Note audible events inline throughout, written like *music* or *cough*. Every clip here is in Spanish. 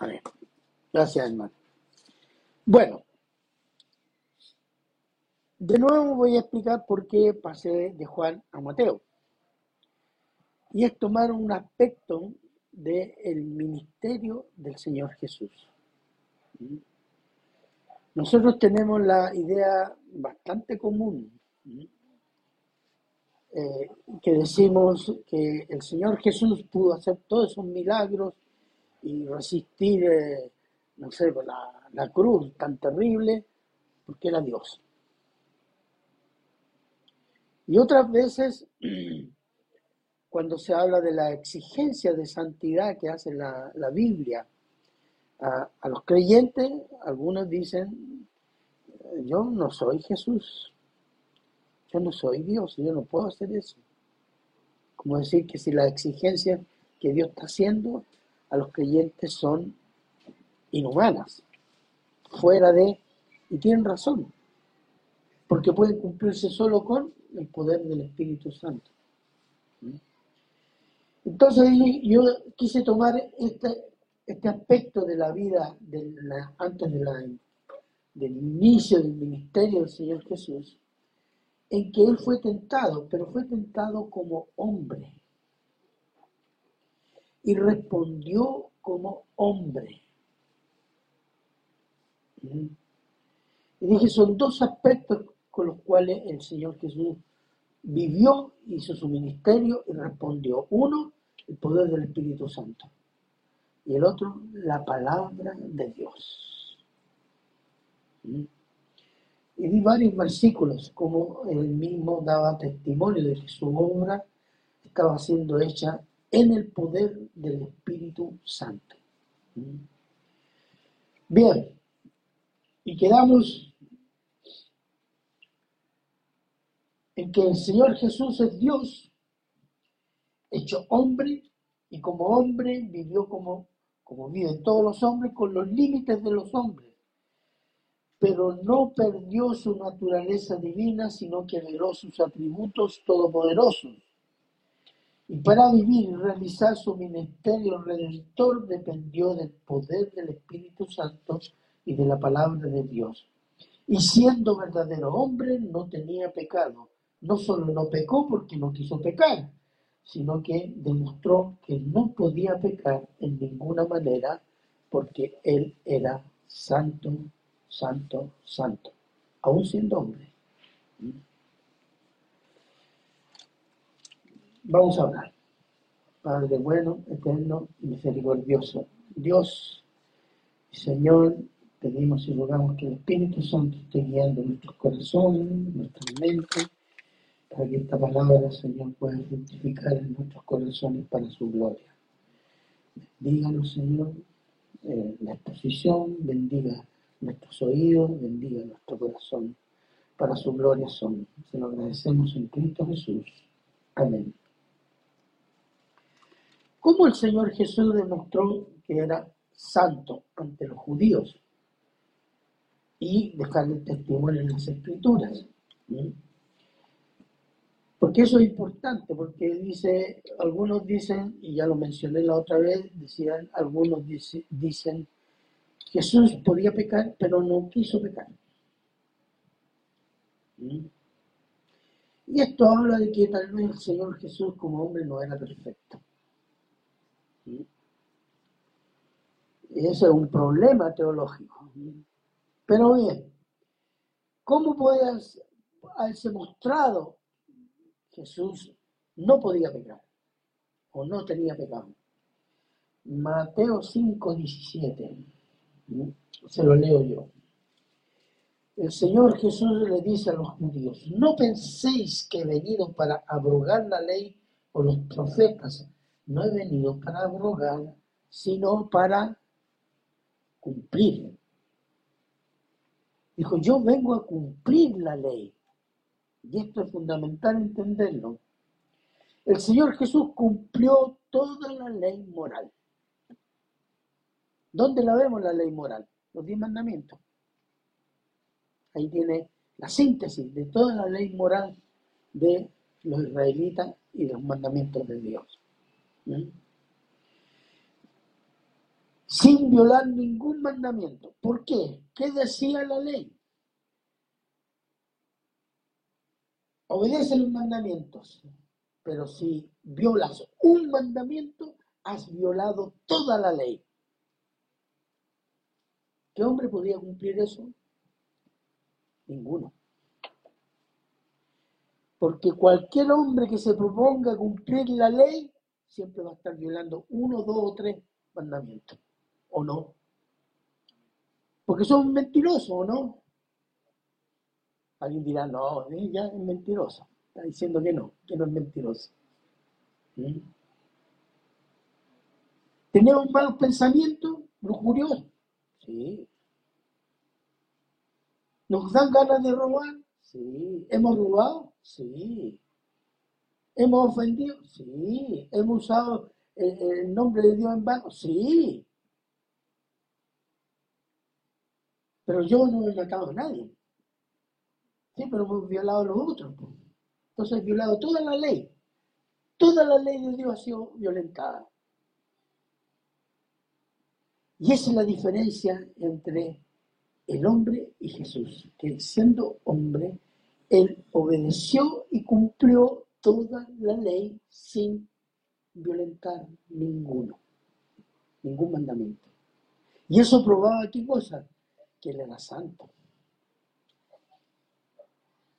Amén. Gracias, hermano. Bueno, de nuevo voy a explicar por qué pasé de Juan a Mateo. Y es tomar un aspecto del ministerio del Señor Jesús. Nosotros tenemos la idea bastante común eh, que decimos que el Señor Jesús pudo hacer todos esos milagros y resistir, no sé, la, la cruz tan terrible, porque era Dios. Y otras veces, *clears throat* cuando se habla de la exigencia de santidad que hace la, Biblia a, a, los creyentes, algunos dicen, yo no soy Jesús, yo no soy Dios, yo no puedo hacer eso. Como decir que si la exigencia que Dios está haciendo a los creyentes son inhumanas, fuera de, y tienen razón, porque pueden cumplirse solo con el poder del Espíritu Santo. Entonces yo quise tomar este, este aspecto de la vida de antes de la, del inicio del ministerio del Señor Jesús, en que Él fue tentado, pero fue tentado como hombre. Y respondió como hombre. Y dije, son dos aspectos con los cuales el Señor Jesús vivió, hizo su ministerio y respondió. Uno, el poder del Espíritu Santo. Y el otro, la palabra de Dios. Y di varios versículos, como él mismo daba testimonio de que su obra estaba siendo hecha en el poder del Espíritu Santo. Bien, y quedamos en que el Señor Jesús es Dios, hecho hombre, y como hombre vivió como, como viven todos los hombres, con los límites de los hombres. Pero no perdió su naturaleza divina, sino que veló sus atributos todopoderosos. Y para vivir y realizar su ministerio redentor dependió del poder del Espíritu Santo y de la palabra de Dios. Y siendo verdadero hombre, no tenía pecado no solo no pecó porque no quiso pecar, sino que demostró que no podía pecar en ninguna manera porque él era santo, santo, santo, aún siendo hombre. Vamos a hablar. Padre bueno, eterno y misericordioso. Dios, Señor, pedimos y rogamos que el Espíritu Santo esté guiando nuestros corazones, nuestras mentes, para que esta palabra, Señor, pueda fructificar en nuestros corazones para su gloria. Bendíganos, Señor, eh, la exposición, bendiga nuestros oídos, bendiga nuestro corazón. Para su gloria son. Se lo agradecemos en Cristo Jesús. Amén. ¿Cómo el Señor Jesús demostró que era santo ante los judíos? Y dejarle testimonio en las Escrituras. Porque eso es importante, porque dice, algunos dicen, y ya lo mencioné la otra vez, decían, algunos dice, dicen, Jesús podía pecar, pero no quiso pecar. ¿Mm? Y esto habla de que tal vez el Señor Jesús como hombre no era perfecto. Ese es un problema teológico. Pero bien, ¿cómo puede haberse mostrado Jesús no podía pecar o no tenía pecado. Mateo 5, 17. Se lo leo yo. El Señor Jesús le dice a los judíos, no penséis que he venido para abrogar la ley o los profetas. No he venido para abrogar, sino para cumplir. Dijo, yo vengo a cumplir la ley. Y esto es fundamental entenderlo. El Señor Jesús cumplió toda la ley moral. ¿Dónde la vemos la ley moral? Los diez mandamientos. Ahí tiene la síntesis de toda la ley moral de los israelitas y los mandamientos de Dios. Sin violar ningún mandamiento. ¿Por qué? ¿Qué decía la ley? Obedece los mandamientos, pero si violas un mandamiento, has violado toda la ley. ¿Qué hombre podía cumplir eso? Ninguno. Porque cualquier hombre que se proponga cumplir la ley siempre va a estar violando uno, dos o tres mandamientos. ¿O no? Porque son mentirosos, ¿o no? Alguien dirá, no, ella es mentirosa. Está diciendo que no, que no es mentirosa. ¿Mm? ¿Tenemos malos pensamientos? ¿Lujuriosos? Sí. ¿Nos dan ganas de robar? Sí. ¿Hemos robado? Sí. ¿Hemos ofendido? Sí. ¿Hemos usado el, nombre de Dios en vano? Sí. Pero yo no he matado a nadie. Sí, pero hemos violado a los otros. Entonces he violado toda la ley. Toda la ley de Dios ha sido violentada. Y esa es la diferencia entre el hombre y Jesús, que siendo hombre, él obedeció y cumplió toda la ley sin violentar ninguno, ningún mandamiento. Y eso probaba qué cosa? Que él era santo.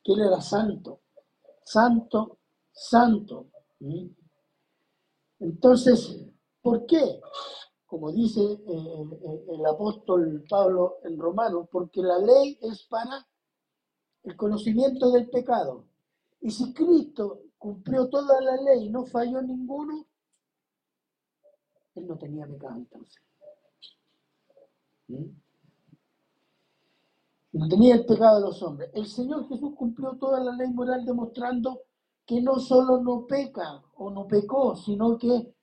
Que él era santo, santo, santo. ¿Mm? Entonces, ¿por qué? como dice eh, eh, el apóstol Pablo en Romanos, porque la ley es para el conocimiento del pecado. Y si Cristo cumplió toda la ley no falló ninguno, él no tenía pecado entonces. ¿Mm? No tenía el pecado de los hombres. El Señor Jesús cumplió toda la ley moral demostrando que no solo no peca o no pecó, sino que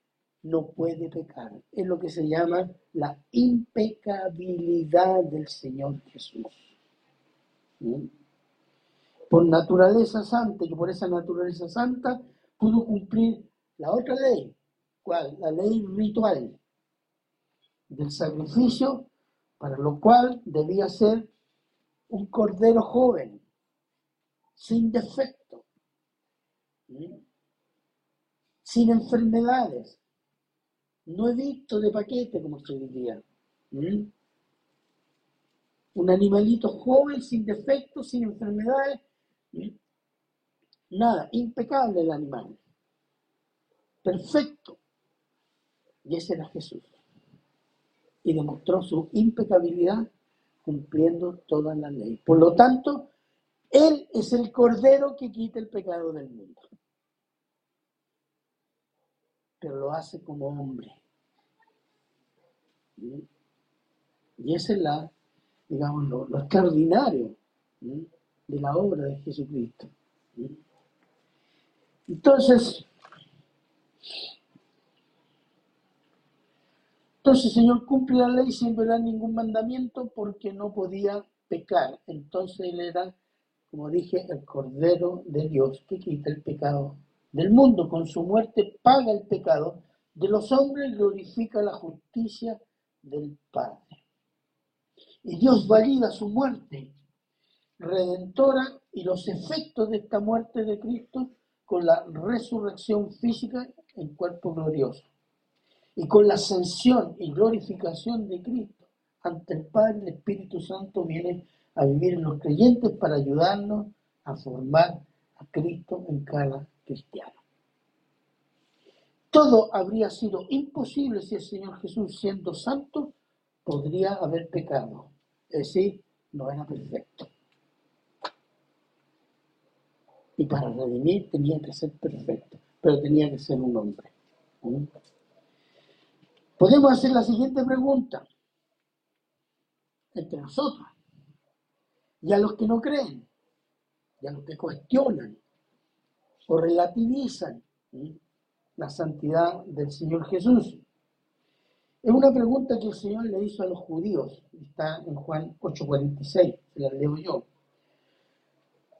no puede pecar. Es lo que se llama la impecabilidad del Señor Jesús. ¿Mm? Por naturaleza santa, y por esa naturaleza santa pudo cumplir la otra ley. ¿Cuál? La ley ritual del sacrificio, para lo cual debía ser un cordero joven, sin defecto, sin enfermedades, no he visto de paquete, como se diría. Un animalito joven, sin defectos, sin enfermedades. Nada, impecable el animal. Perfecto. Y ese era Jesús. Y demostró su impecabilidad cumpliendo toda la ley. Por lo tanto, Él es el Cordero que quita el pecado del mundo pero lo hace como hombre. Y ese es la, digamos, lo, extraordinario de la obra de Jesucristo. Entonces, entonces el Señor cumple la ley sin violar ningún mandamiento porque no podía pecar. Entonces Él era, como dije, el Cordero de Dios que quita el pecado del mundo. Con su muerte paga el pecado de los hombres glorifica la justicia del Padre. Y Dios valida su muerte redentora y los efectos de esta muerte de Cristo con la resurrección física en cuerpo glorioso. Y con la ascensión y glorificación de Cristo ante el Padre, el Espíritu Santo viene a vivir en los creyentes para ayudarnos a formar a Cristo en cada cristiano. Todo habría sido imposible si el Señor Jesús, siendo santo, podría haber pecado. Es decir, no era perfecto. Y para redimir tenía que ser perfecto, pero tenía que ser un hombre. Podemos hacer la siguiente pregunta entre nosotros y a los que no creen, y a los que cuestionan o relativizan. La santidad del Señor Jesús. Es una pregunta que el Señor le hizo a los judíos, está en Juan 8:46, se la leo yo.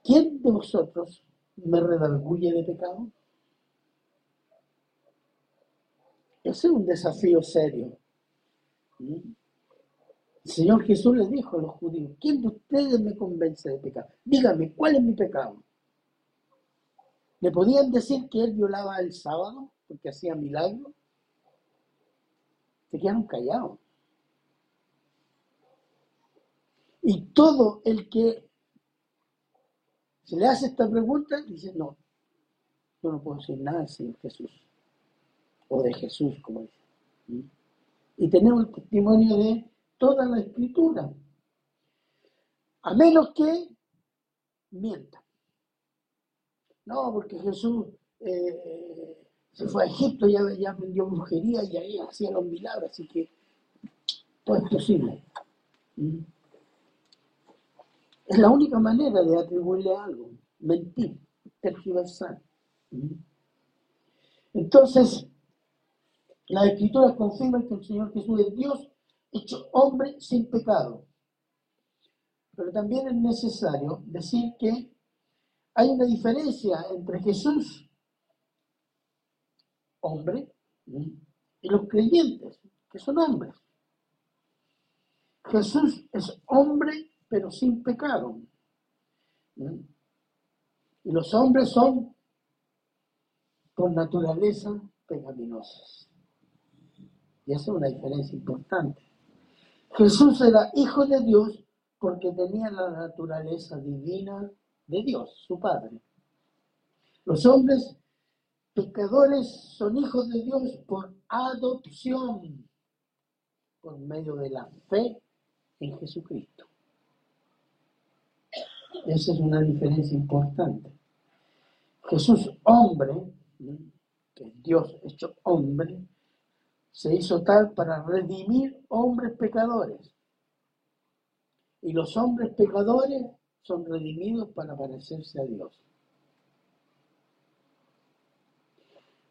¿Quién de vosotros me redarguye de pecado? Ese es un desafío serio. El Señor Jesús le dijo a los judíos, ¿quién de ustedes me convence de pecado? Dígame, ¿cuál es mi pecado? ¿Le podían decir que él violaba el sábado porque hacía milagros? Se quedaron callados. Y todo el que se le hace esta pregunta dice, no, yo no puedo decir nada Señor Jesús. O de Jesús, como dice. Y tenemos el testimonio de toda la escritura. A menos que mienta. No, porque Jesús eh, se fue a Egipto, ya, ya aprendió brujería y ahí hacía los milagros, así que todo es posible. ¿Mm? Es la única manera de atribuirle algo, mentir, tergiversar. Entonces, las escrituras confirman que el Señor Jesús es Dios hecho hombre sin pecado. Pero también es necesario decir que hay una diferencia entre Jesús, hombre, y los creyentes, que son hombres. Jesús es hombre, pero sin pecado. Y los hombres son, por naturaleza, pecaminosos. Y esa es una diferencia importante. Jesús era hijo de Dios porque tenía la naturaleza divina de Dios, su Padre. Los hombres pecadores son hijos de Dios por adopción, por medio de la fe en Jesucristo. Esa es una diferencia importante. Jesús, hombre, que es Dios hecho hombre, se hizo tal para redimir hombres pecadores. Y los hombres pecadores son redimidos para parecerse a Dios.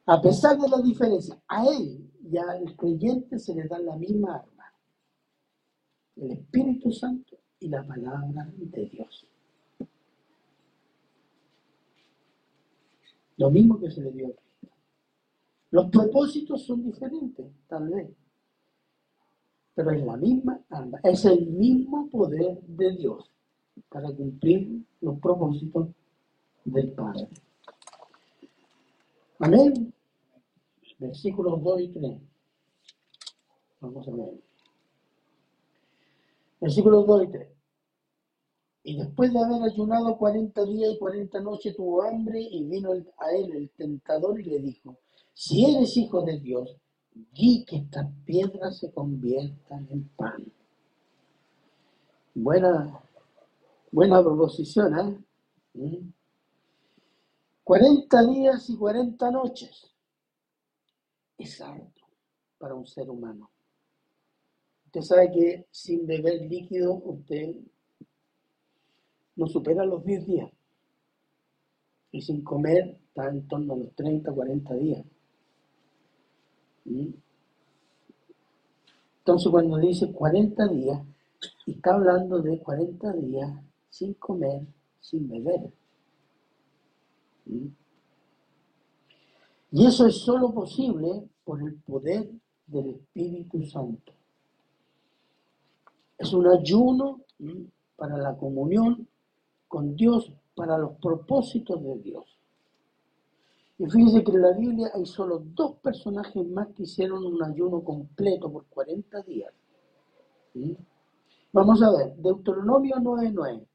A pesar de la diferencia, a él y al creyente se le da la misma arma. El Espíritu Santo y la palabra de Dios. Lo mismo que se le dio a los propósitos son diferentes, tal vez. Pero es la misma alma, es el mismo poder de Dios para cumplir los propósitos del Padre. Amén. Versículos 2 y 3. Vamos a ver. Versículos 2 y 3. Y después de haber ayunado 40 días y 40 noches tuvo hambre y vino a él el tentador y le dijo, si eres hijo de Dios, di que estas piedras se conviertan en pan. Buena, buena proposición, ¿eh? 40 ¿Mm? días y 40 noches es alto para un ser humano. Usted sabe que sin beber líquido usted no supera los 10 días. Y sin comer está en torno a los 30, 40 días. Entonces cuando dice 40 días, está hablando de 40 días sin comer, sin beber. Y eso es solo posible por el poder del Espíritu Santo. Es un ayuno para la comunión con Dios, para los propósitos de Dios. Y fíjense que en la Biblia hay solo dos personajes más que hicieron un ayuno completo por 40 días. Vamos a ver, Deuteronomio 9.9.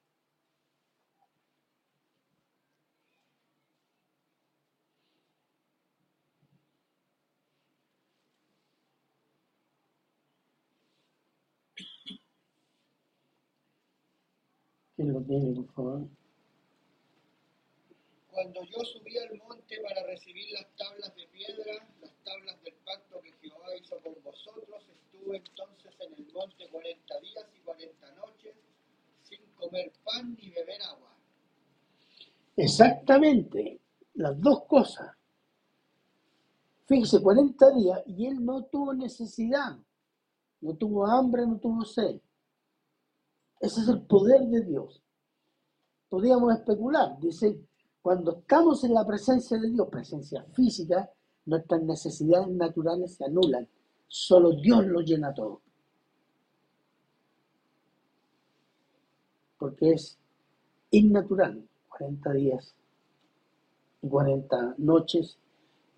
Cuando yo subí al monte para recibir las tablas de piedra, las tablas del pacto que Jehová hizo con vosotros, estuve entonces en el monte cuarenta días y cuarenta noches, sin comer pan ni beber agua. Exactamente, las dos cosas. Fíjese, 40 días y él no tuvo necesidad, no tuvo hambre, no tuvo sed. Ese es el poder de Dios. Podríamos especular, dice, cuando estamos en la presencia de Dios, presencia física, nuestras necesidades naturales se anulan. Solo Dios lo llena todo. Porque es innatural, 40 días y 40 noches,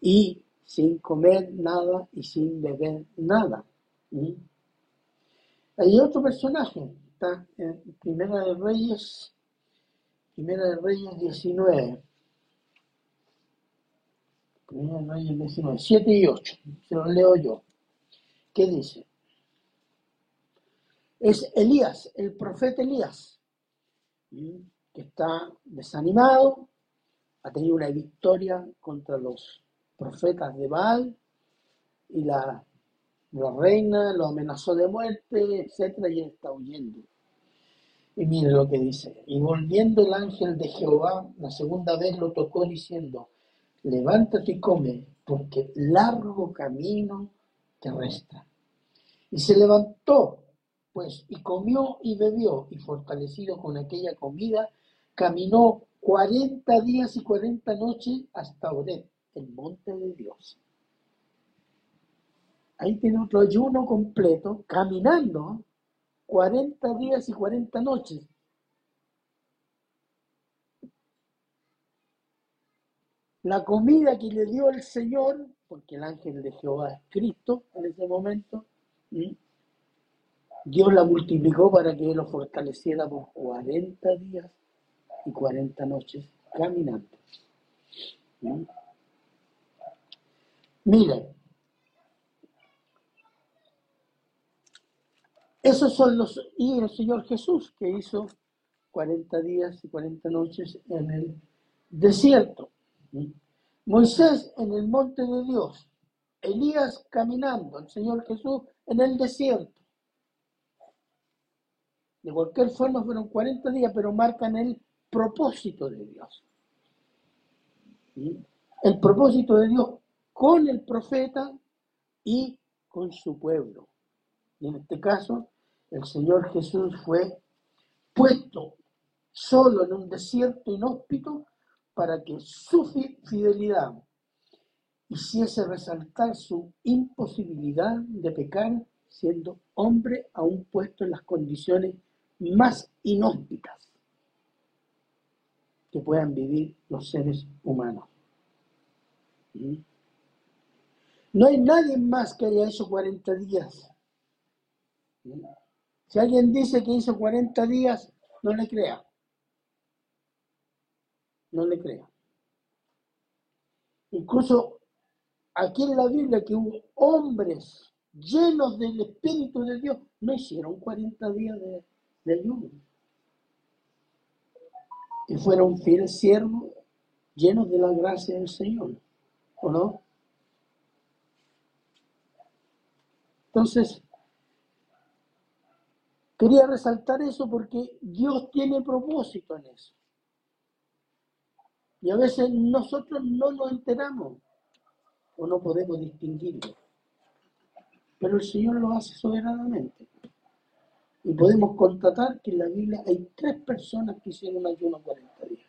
y sin comer nada y sin beber nada. ¿Mm? Hay otro personaje está en Primera de Reyes, Primera de Reyes 19. Primera de Reyes 19, 7 y 8, se lo leo yo. ¿Qué dice? Es Elías, el profeta Elías, que está desanimado, ha tenido una victoria contra los profetas de Baal y la, la reina lo amenazó de muerte, etcétera, y él está huyendo. Y mire lo que dice. Y volviendo el ángel de Jehová, la segunda vez lo tocó diciendo, levántate y come, porque largo camino te resta. Y se levantó, pues, y comió y bebió, y fortalecido con aquella comida, caminó cuarenta días y cuarenta noches hasta Oret, el monte de Dios. Ahí tiene otro ayuno completo, caminando 40 días y 40 noches. La comida que le dio el Señor, porque el ángel de Jehová es Cristo en ese momento, Dios la multiplicó para que lo fortaleciera por 40 días y 40 noches caminando. Miren, esos son los, y el Señor Jesús que hizo 40 días y 40 noches en el desierto. Moisés en el monte de Dios, Elías caminando, el Señor Jesús en el desierto. De cualquier forma fueron 40 días, pero marcan el propósito de Dios. El propósito de Dios con el profeta y con su pueblo. Y en este caso, el Señor Jesús fue puesto solo en un desierto inhóspito para que su fidelidad hiciese resaltar su imposibilidad de pecar siendo hombre aún puesto en las condiciones más inhóspitas que puedan vivir los seres humanos. ¿Mm? No hay nadie más que haya hecho 40 días. Si alguien dice que hizo 40 días, no le crea. No le crea. Incluso aquí en la Biblia que hubo hombres llenos del Espíritu de Dios, no hicieron 40 días de, de ayuno. Y fueron fieles siervos llenos de la gracia del Señor. ¿O no? Entonces, quería resaltar eso porque Dios tiene propósito en eso. Y a veces nosotros no lo enteramos o no podemos distinguirlo. Pero el Señor lo hace soberanamente. Y podemos constatar que en la Biblia hay tres personas que hicieron ayuno 40 días.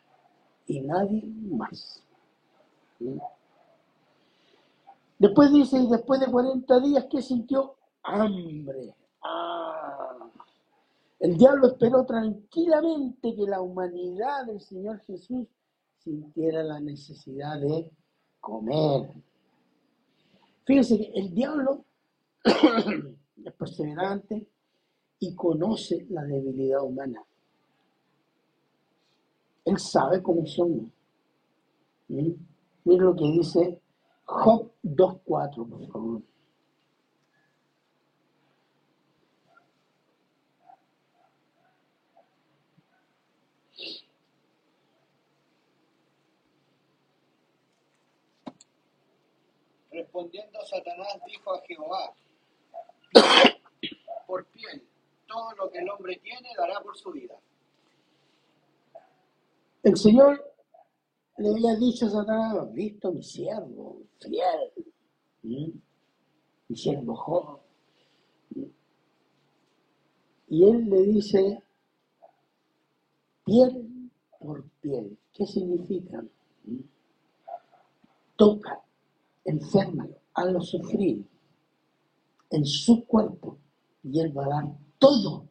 Y nadie más. Después dice, y después de 40 días, ¿qué sintió? Hambre. Ah. El diablo esperó tranquilamente que la humanidad del Señor Jesús sintiera la necesidad de comer. Fíjense que el diablo *clears throat* es perseverante y conoce la debilidad humana. Él sabe cómo somos. ¿Mm? Mira lo que dice Job 2.4, por favor. Respondiendo Satanás dijo a Jehová, por piel, todo lo que el hombre tiene dará por su vida. El Señor le había dicho a Satanás, visto mi siervo, fiel, mi siervo joven. Y él le dice, piel por piel. ¿Qué significa? Toca, enférmalo, hazlo sufrir en su cuerpo y él va a dar todo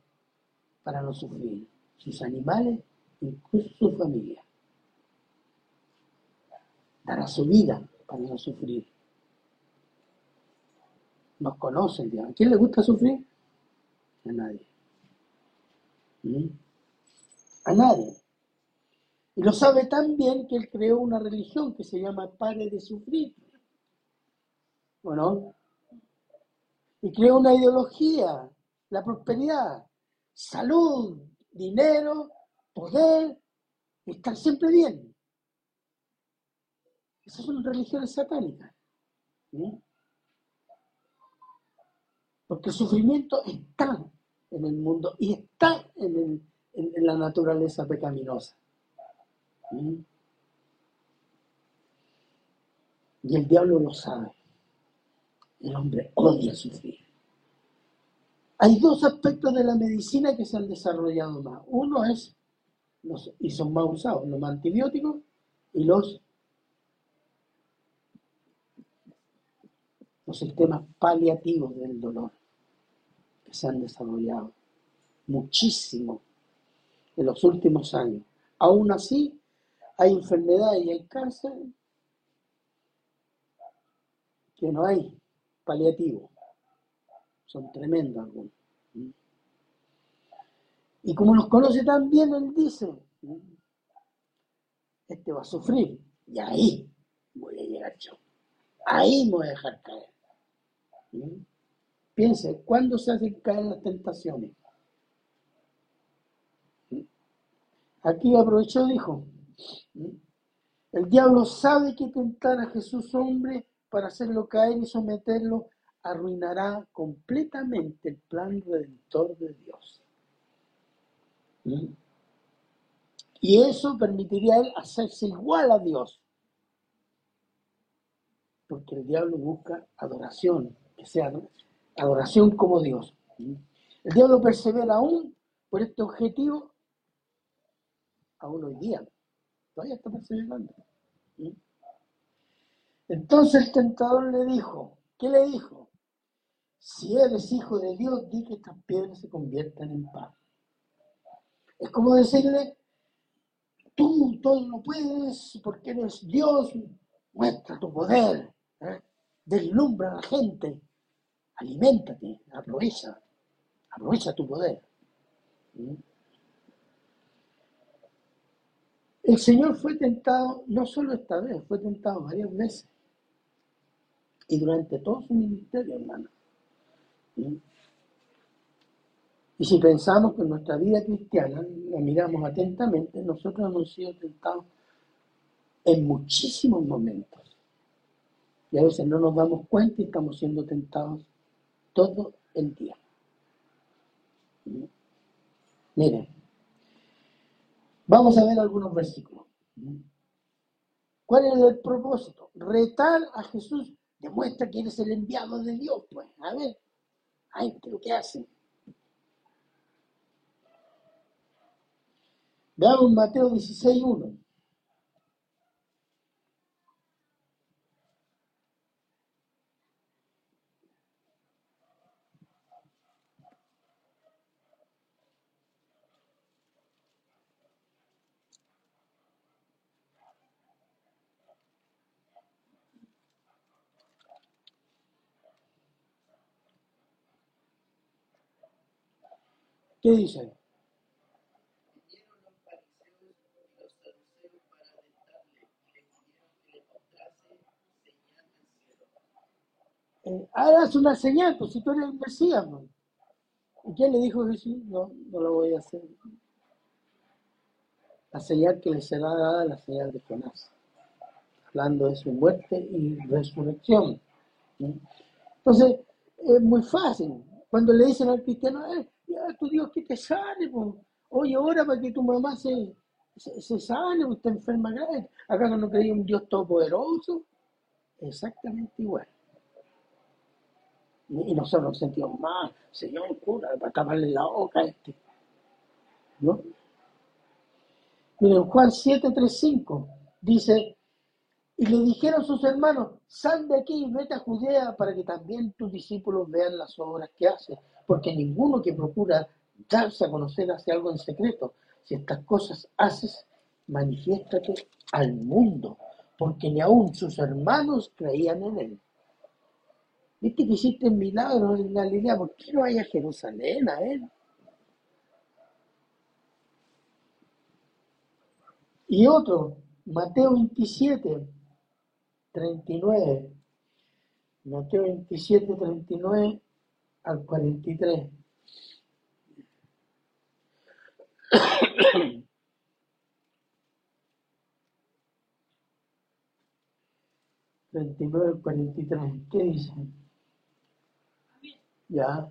para no sufrir. sus animales, incluso su familia. Dará su vida para no sufrir. Nos conoce el diablo. ¿A quién le gusta sufrir? A nadie. ¿Mm? A nadie. Y lo sabe tan bien que él creó una religión que se llama Pare de Sufrir. Bueno, y creó una ideología, la prosperidad, salud, dinero, poder, estar siempre bien. Esas son religiones satánicas. Porque el sufrimiento está en el mundo y está en, en la naturaleza pecaminosa. Y el diablo lo sabe. El hombre odia sufrir. Hay dos aspectos de la medicina que se han desarrollado más. Uno es, y son más usados, los antibióticos y los, los sistemas paliativos del dolor que se han desarrollado muchísimo en los últimos años. Aún así, hay enfermedades y hay cáncer que no hay paliativo. Son tremendos algunos. Y como los conoce tan bien, él dice, este va a sufrir. Y ahí voy a llegar yo. Ahí me voy a dejar caer. Piense, ¿cuándo se hacen caer las tentaciones? Aquí aprovechó, dijo, el diablo sabe que tentar a Jesús hombre para hacerlo caer y someterlo arruinará completamente el plan redentor de Dios. Y eso permitiría a él hacerse igual a Dios. Porque el diablo busca adoración, que sea adoración como Dios. El diablo persevera aún por este objetivo, aún hoy día. Todavía está perseverando. Entonces el tentador le dijo, ¿qué le dijo? Si eres hijo de Dios, di que estas piedras se conviertan en pan. Es como decirle, tú todo lo puedes porque eres Dios, muestra tu poder, ¿eh? deslumbra a la gente, aliméntate, aprovecha, aprovecha tu poder. El Señor fue tentado no solo esta vez, fue tentado varias veces. Y durante todo su ministerio, hermano. Y si pensamos que nuestra vida cristiana la miramos atentamente, nosotros hemos sido tentados en muchísimos momentos. Y a veces no nos damos cuenta y estamos siendo tentados todo el día. Miren, vamos a ver algunos versículos. ¿Cuál es el propósito? Retar a Jesús demuestra que eres el enviado de Dios, pues. A ver, ay, ¿qué lo que hace? Veamos Mateo 16, 1. ¿Qué dice? Eh, hagas una señal, pues si tú eres el Mesías. ¿Y quién le dijo Jesús? No, no lo voy a hacer. La señal que le será dada, la señal de Jonás. Hablando de su muerte y resurrección. Entonces, es muy fácil. Cuando le dicen al cristiano, eh, ya tu Dios que te sane, pues. Oye, ahora para que tu mamá se, se, sane, pues está enferma grave. ¿Acaso no creía un Dios todopoderoso? Exactamente igual. Y nosotros nos sentimos mal, Señor, cura, para taparle la boca a este. ¿No? Miren, Juan 7, 3, 5 dice, y le dijeron sus hermanos, sal de aquí y vete a Judea para que también tus discípulos vean las obras que haces porque ninguno que procura darse a conocer hace algo en secreto. si estas cosas haces, manifiéstate al mundo, porque ni aun sus hermanos creían en él. Viste que hiciste milagros en Galilea, ¿por qué no vaya a Jerusalén a él? Y otro, Mateo 27, 39. Mateo 27, 39 al 43. 39 al 43. ¿Qué dice? Ya.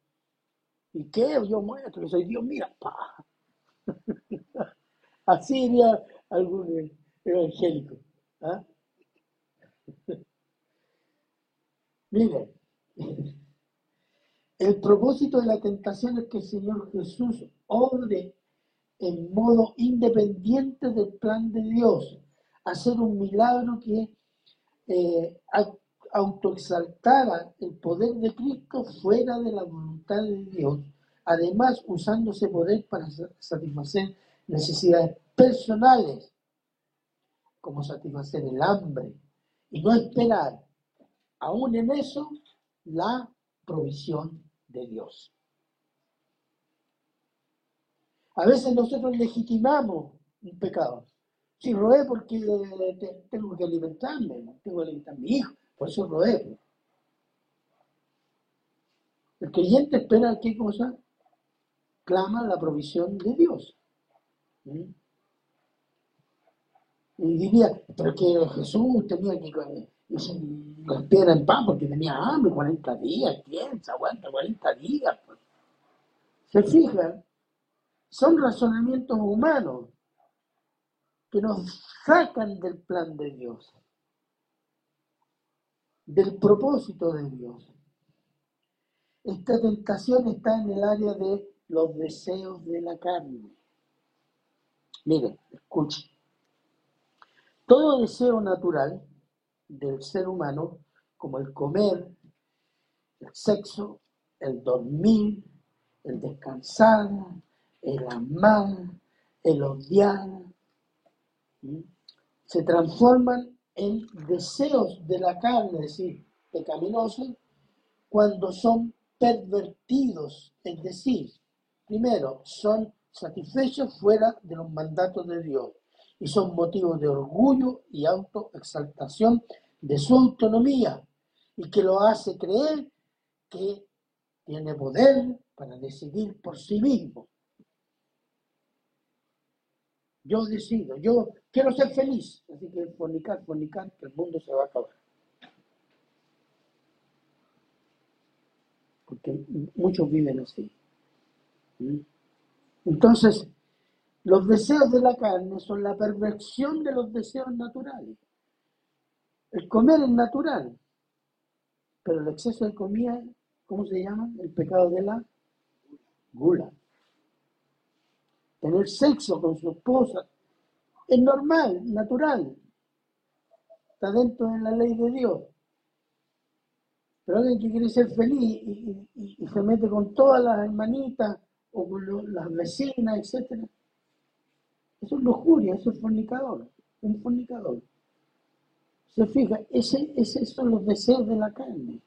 ¿Y qué? Yo muestro, soy Dios, mira, pa. *laughs* Así diría algún evangélico. ¿ah? *laughs* Miren, *laughs* el propósito de la tentación es que el Señor Jesús obre en modo independiente del plan de Dios, hacer un milagro que eh, autoexaltara el poder de Cristo fuera de la voluntad de Dios, además usando ese poder para satisfacer necesidades personales, como satisfacer el hambre, y no esperar, aún en eso, la provisión de Dios. A veces nosotros legitimamos un pecado. Si robé porque tengo que alimentarme, tengo que alimentar a mi hijo, por eso robé. El creyente espera qué cosa? Clama la provisión de Dios. ¿Mm? Y diría, pero que Jesús tenía que las piedras en pan porque tenía hambre, 40 días, piensa, aguanta 40 días. Pues. ¿Se fijan? Son razonamientos humanos que nos sacan del plan de Dios, del propósito de Dios. Esta tentación está en el área de los deseos de la carne. Miren, escuchen. Todo deseo natural del ser humano, como el comer, el sexo, el dormir, el descansar, el amar, el odiar, se transforman en deseos de la carne, es decir, pecaminosos, cuando son pervertidos, es decir, primero, son satisfechos fuera de los mandatos de Dios y son motivos de orgullo y autoexaltación de su autonomía y que lo hace creer que tiene poder para decidir por sí mismo. Yo decido, yo quiero ser feliz, así que fornicar, fornicar, que el mundo se va a acabar. Porque muchos viven así. ¿Mm? Entonces, los deseos de la carne son la perversión de los deseos naturales. El comer es natural, pero el exceso de comida, ¿cómo se llama? El pecado de la gula. Tener sexo con su esposa es normal, natural. Está dentro de la ley de Dios. Pero alguien que quiere ser feliz y, se mete con todas las hermanitas o con las vecinas, etc. Eso es lujuria, eso es fornicador, un fornicador. Se fija, ese, ese son los deseos de la carne.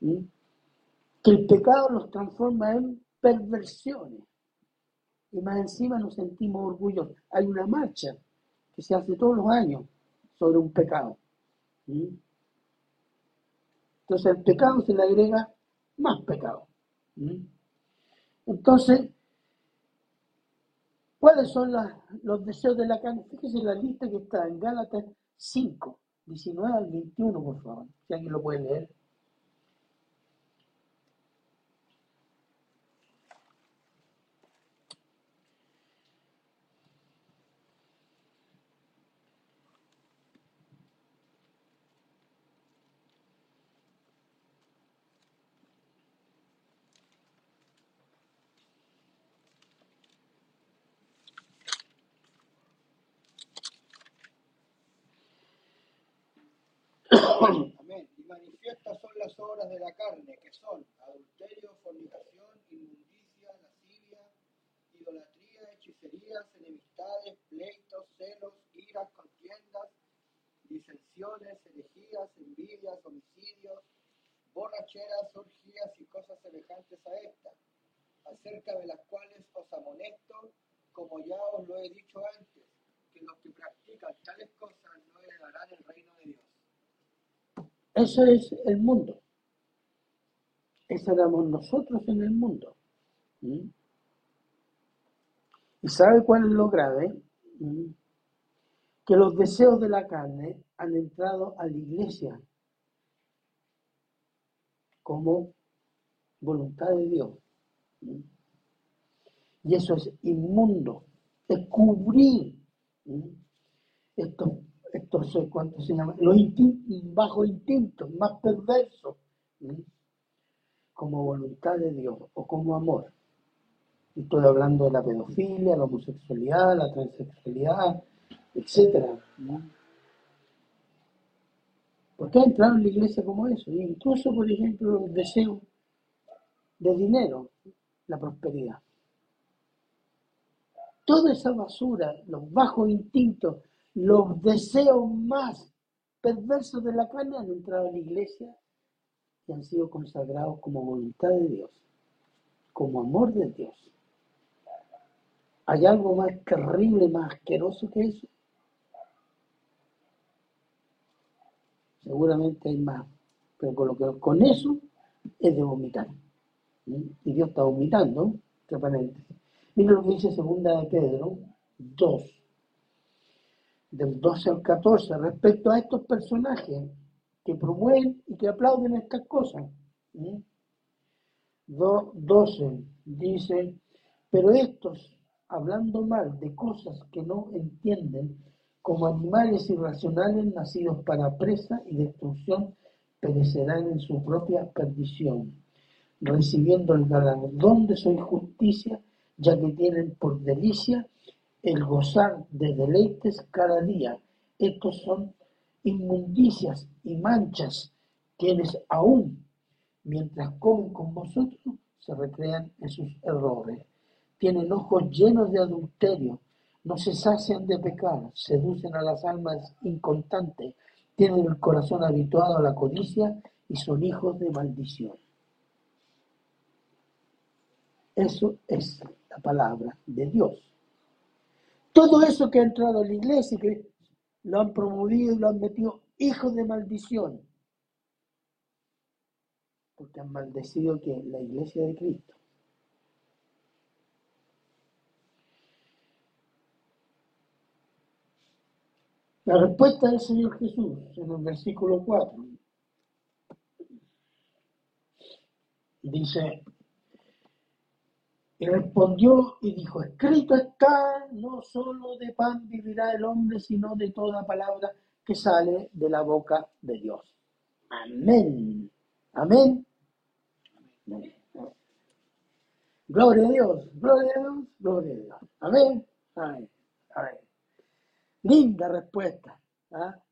Que el pecado los transforma en perversiones. Y más encima nos sentimos orgullosos. Hay una marcha que se hace todos los años sobre un pecado. Entonces al pecado se le agrega más pecado. Entonces, ¿cuáles son los deseos de la carne? Fíjese la lista que está en Gálatas 5, 19 al 21, por favor, si alguien lo puede leer. Amén. Y manifiestas son las obras de la carne, que son adulterio, fornicación, inmundicia, lascivia, idolatría, hechicerías, enemistades, pleitos, celos, iras, contiendas, disensiones, herejías, envidias, homicidios, borracheras, orgías y cosas semejantes a estas, acerca de las cuales os amonesto, como ya os lo he dicho antes, que los que practican tales cosas no heredarán el reino de Dios. Eso es el mundo. Eso éramos nosotros en el mundo. ¿Mm? ¿Y sabe cuál es lo grave? ¿Mm? Que los deseos de la carne han entrado a la iglesia como voluntad de Dios. ¿Mm? Y eso es inmundo, es cubrir esto esto ¿cuánto se llama? Los bajo instintos, más perversos, como voluntad de Dios o como amor. Estoy hablando de la pedofilia, la homosexualidad, la transexualidad, etc. ¿Por qué ha entrado en la iglesia como eso? incluso, por ejemplo, el deseo de dinero, la prosperidad. Toda esa basura, los bajos instintos, los deseos más perversos de la carne han entrado en la iglesia han sido consagrados como voluntad de Dios, como amor de Dios. ¿Hay algo más terrible, más asqueroso que eso? Seguramente hay más, pero con, eso es de vomitar. Y Dios está vomitando, entre Mira lo que dice segunda de Pedro 2, del 12 al 14 respecto a estos personajes que promueven y que aplauden estas cosas. 12 dice, pero estos, hablando mal de cosas que no entienden, como animales irracionales nacidos para presa y destrucción, perecerán en su propia perdición, recibiendo el galardón de su injusticia, ya que tienen por delicia el gozar de deleites cada día. Estos son inmundicias y manchas, quienes aún, mientras comen con vosotros, se recrean en sus errores. Tienen ojos llenos de adulterio, no se sacian de pecar, seducen a las almas inconstantes, tienen el corazón habituado a la codicia y son hijos de maldición. Eso es la palabra de Dios. Todo eso que ha entrado a la iglesia y que lo han promovido y lo han metido hijos de maldición. Porque han maldecido que la iglesia de Cristo. La respuesta del Señor Jesús en el versículo 4 dice, y respondió y dijo, escrito está, no solo de pan vivirá el hombre, sino de toda palabra que sale de la boca de Dios. Amén. Amén. Gloria a Dios, gloria a Dios, gloria a Dios. Amén. Amén. Amén. Linda respuesta. ¿ah?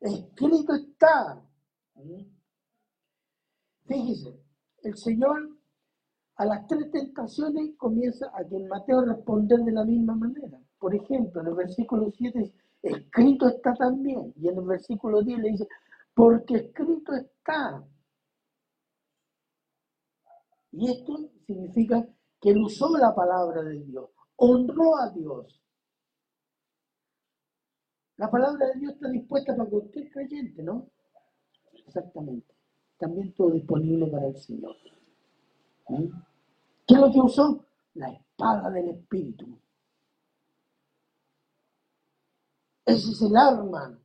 Escrito está. Fíjese, el Señor a las tres tentaciones comienza a que Mateo responder de la misma manera. Por ejemplo, en el versículo 7 dice, escrito está también. Y en el versículo 10 le dice, porque escrito está. Y esto significa que él usó la palabra de Dios, honró a Dios. La palabra de Dios está dispuesta para cualquier creyente, ¿no? Exactamente. también todo disponible para el Señor. ¿Qué es lo que usó? La espada del Espíritu. Ese es el arma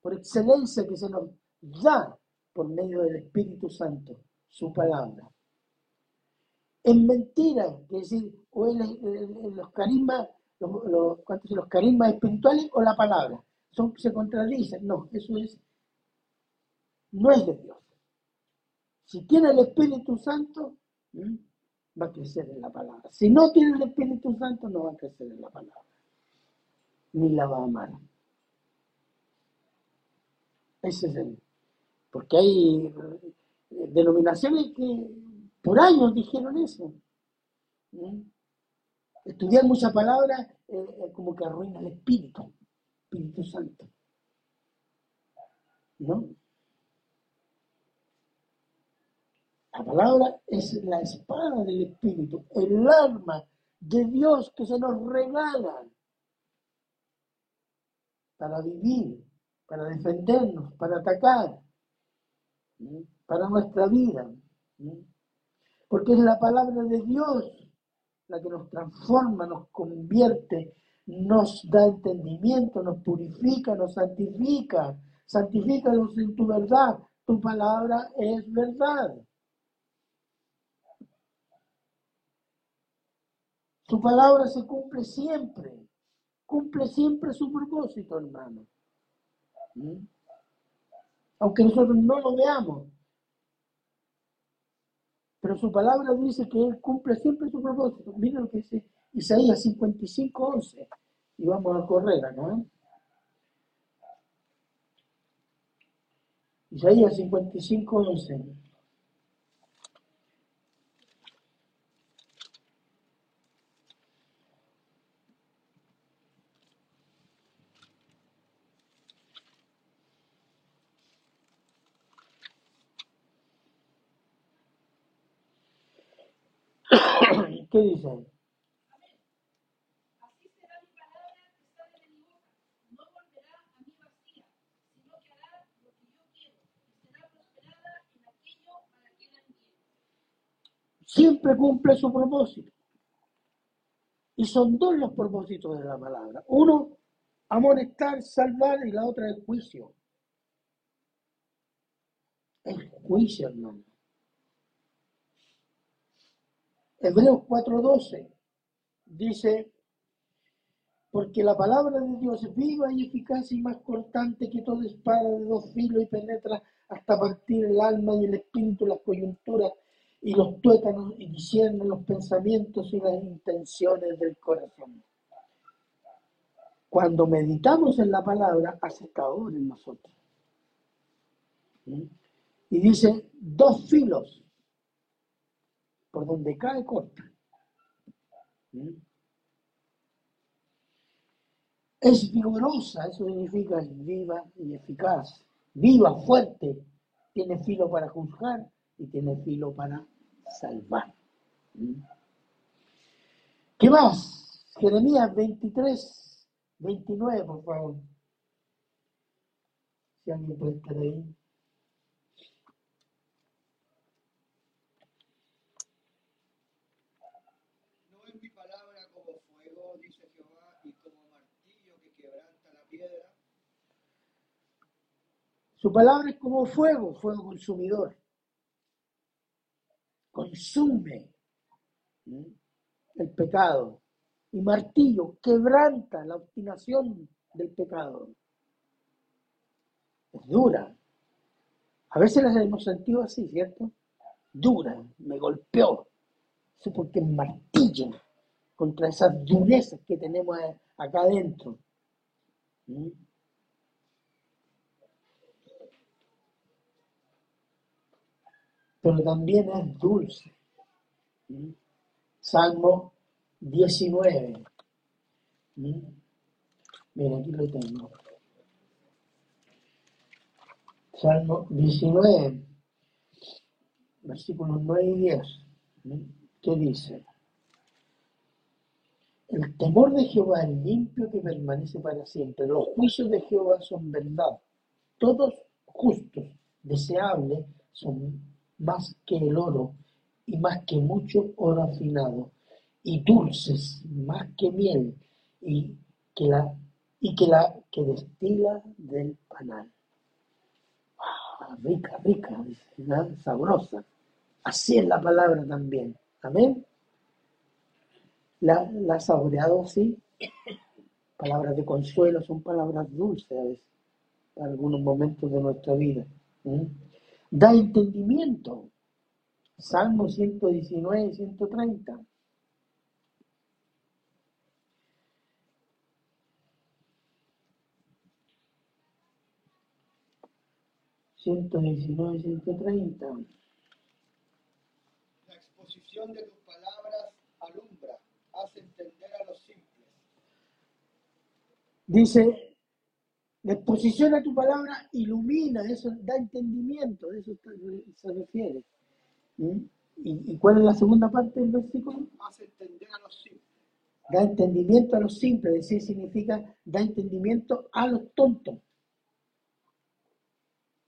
por excelencia que se nos da por medio del Espíritu Santo, su palabra. En mentira, es decir, o en, los carismas, los, los, los carismas espirituales o la palabra. Son, se contradicen. No, eso es, no es de Dios. Si tiene el Espíritu Santo, va a crecer en la palabra. Si no tiene el Espíritu Santo, no va a crecer en la palabra. Ni la va a amar. Ese es el. Porque hay eh, denominaciones que por años dijeron eso. Estudiar muchas palabras eh, eh, como que arruina el espíritu, Espíritu Santo. ¿No? La palabra es la espada del Espíritu, el arma de Dios que se nos regala para vivir, para defendernos, para atacar, para nuestra vida. Porque es la palabra de Dios la que nos transforma, nos convierte, nos da entendimiento, nos purifica, nos santifica. Santifícalos en tu verdad. Tu palabra es verdad. Su palabra se cumple siempre. Cumple siempre su propósito, hermano. ¿Mm? Aunque nosotros no lo veamos. Pero su palabra dice que Él cumple siempre su propósito. Miren lo que dice Isaías 55, 11. Y vamos a correr acá. Isaías 55, 11. ¿Qué dice? Así será mi palabra que sale de mi boca. No volverá a mí vacía, sino que hará lo que yo quiero y será prosperada en aquello para envíe. Siempre cumple su propósito. Y son dos los propósitos de la palabra. Uno, amonestar, salvar, y la otra es juicio. El juicio, hermano. Hebreos 4:12 dice, porque la palabra de Dios es viva y eficaz y más cortante que toda espada de dos filos y penetra hasta partir el alma y el espíritu, las coyunturas y los tuétanos y discierne los pensamientos y las intenciones del corazón. Cuando meditamos en la palabra, hace calor en nosotros. ¿Mm? Y dice, dos filos por donde cae corta. Es vigorosa, eso significa viva y eficaz. Viva, fuerte, tiene filo para juzgar y tiene filo para salvar. ¿Qué más? Jeremías 23, 29, por favor. Si alguien puede estar ahí. Su palabra es como fuego, fuego consumidor. Consume el pecado. Y martillo quebranta la obstinación del pecado. Es dura. A veces las hemos sentido así, ¿cierto? Dura, me golpeó. Eso porque martillo contra esas durezas que tenemos acá adentro. Pero también es dulce. Salmo 19. Mira, aquí lo tengo. Salmo 19, versículos 9 y 10. ¿Qué dice? El temor de Jehová es limpio que permanece para siempre. Los juicios de Jehová son verdad. Todos justos, deseables son más que el oro y más que mucho oro afinado, y dulces más que miel y que la, y que, la que destila del panal. Ah, rica, rica, sabrosa. Así es la palabra también. Amén. La, la saboreado así. Palabras de consuelo son palabras dulces a veces, para algunos momentos de nuestra vida. Da entendimiento. Salmo 119 y 130. Ciento diecinueve, ciento treinta. La exposición de tus palabras alumbra, hace entender a los simples. Dice, la exposición a tu palabra ilumina, eso da entendimiento, de eso se refiere. ¿Mm? ¿Y, y cuál es la segunda parte del versículo? Hace entender a los simples. Da entendimiento a los simples, es decir, significa da entendimiento a los tontos.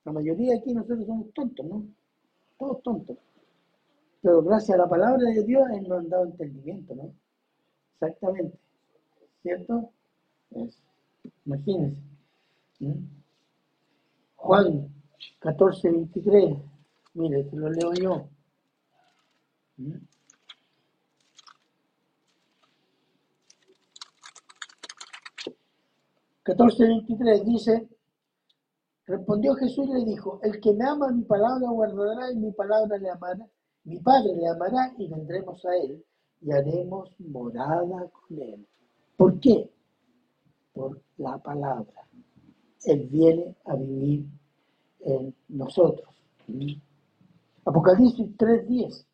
La mayoría de aquí nosotros somos tontos, ¿no? Todos tontos. Pero gracias a la palabra de Dios, Él nos ha dado entendimiento, ¿no? Exactamente. ¿Cierto? Imagínense. ¿Mm? Juan 14, 23. Mire, te lo leo yo. ¿Mm? catorce veintitrés dice, respondió Jesús y le dijo, el que me ama mi palabra guardará y mi palabra le amará, mi Padre le amará y vendremos a él y haremos morada con él. ¿Por qué? Por la palabra. Él viene a vivir en nosotros. Apocalipsis 3.10.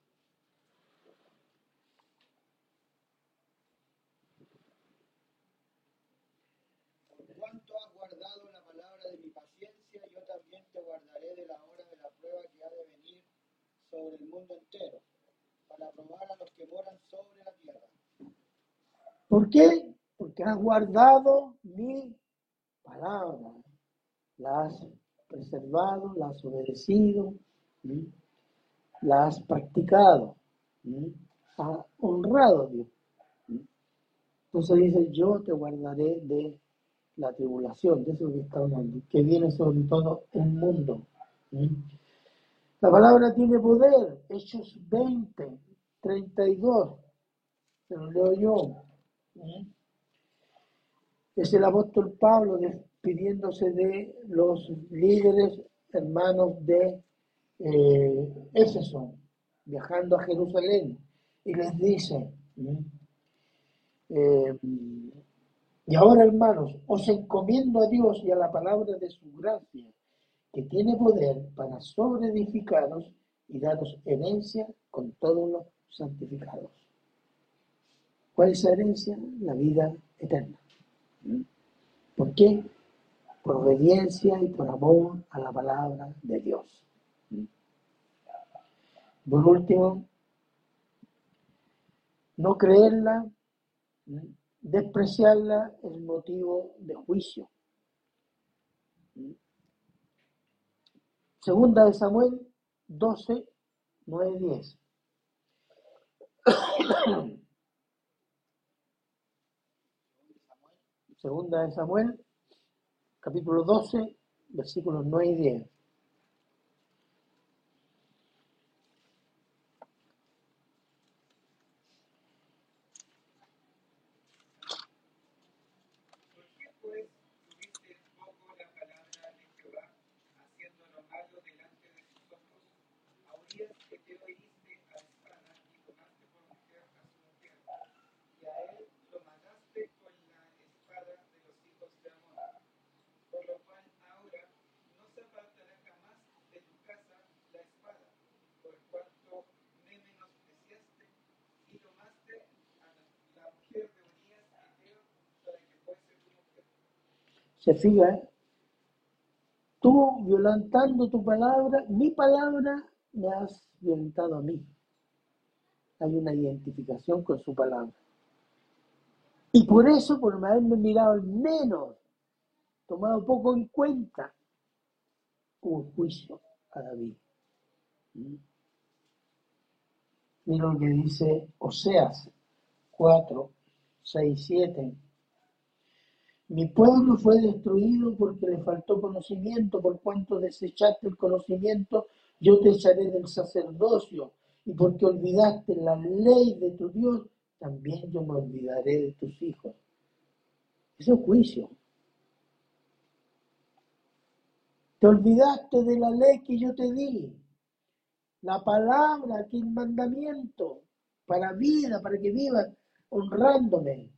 Por cuanto has guardado la palabra de mi paciencia, yo también te guardaré de la hora de la prueba que ha de venir sobre el mundo entero, para probar a los que moran sobre la tierra. ¿Por qué? Porque has guardado mi palabra. La has preservado, la has obedecido, la has practicado, ¿sí? has honrado a Dios. Entonces dice, yo te guardaré de la tribulación, de eso que que viene sobre todo el mundo. La palabra tiene poder, Hechos 20, 32, se lo leo yo. Es el apóstol Pablo despidiéndose de los líderes hermanos de eh, Éfeso, viajando a Jerusalén, y les dice. Eh, y ahora hermanos, os encomiendo a Dios y a la palabra de su gracia, que tiene poder para sobreedificaros y daros herencia con todos los santificados. ¿Cuál es esa herencia? La vida eterna. ¿Mm? ¿Por qué? Por obediencia y por amor a la palabra de Dios. Por último, no creerla, despreciarla es motivo de juicio. Segunda de Samuel 12, 9, 10. Segunda de Samuel, capítulo 12, versículos 9 y 10. ¿Por qué pues tuviste en poco la palabra de Jehová, haciendo lo malo delante de sus ojos? A Urias que te oíste a espada y tomaste por mujer a su mujer, y a él lo mataste con la espada de los hijos de Amón. Por lo cual ahora no se apartará jamás de tu casa la espada, por cuanto me menospreciaste y tomaste a la, la mujer de Urias Eteo para que fuese tu mujer. Se fija, tú violentando tu palabra, mi palabra, me has violentado a mí. Hay una identificación con su palabra. Y por eso, por haberme mirado en menos, tomado poco en cuenta, hubo juicio a David. Mira lo que dice Oseas 4, 6, 7. Mi pueblo fue destruido porque le faltó conocimiento, por cuanto desechaste el conocimiento, yo te echaré del sacerdocio, y porque olvidaste la ley de tu Dios, también yo me olvidaré de tus hijos. Eso es juicio. Te olvidaste de la ley que yo te di, la palabra, que el mandamiento, para vida, para que vivas honrándome.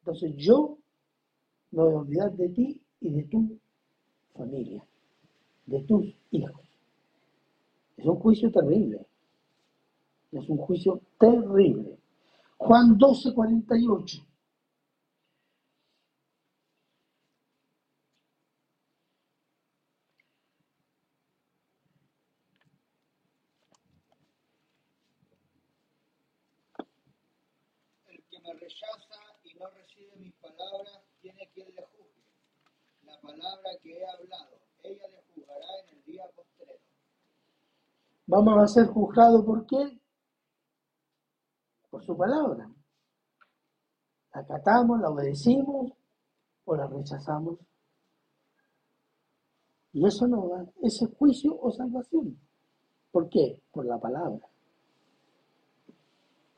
Entonces yo me voy a olvidar de ti y de tu familia, de tus hijos. Es un juicio terrible. Es un juicio terrible. Juan 12, 48. El que me rechaza no recibe mis palabras, tiene quien le juzgue. La palabra que he hablado, ella le juzgará en el día postrero. Vamos a ser juzgados por qué? Por su palabra. La acatamos, la obedecimos o la rechazamos. Y eso no va, ese es juicio o salvación. ¿Por qué? Por la palabra.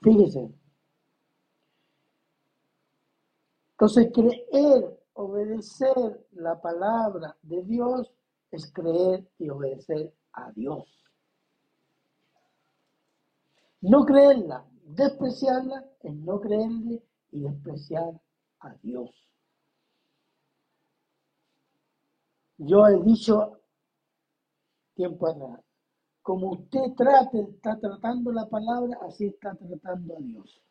Fíjese. Entonces, creer, obedecer la palabra de Dios es creer y obedecer a Dios. No creerla, despreciarla es no creerle y despreciar a Dios. Yo he dicho tiempo atrás, como usted trate, está tratando la palabra, así está tratando a Dios.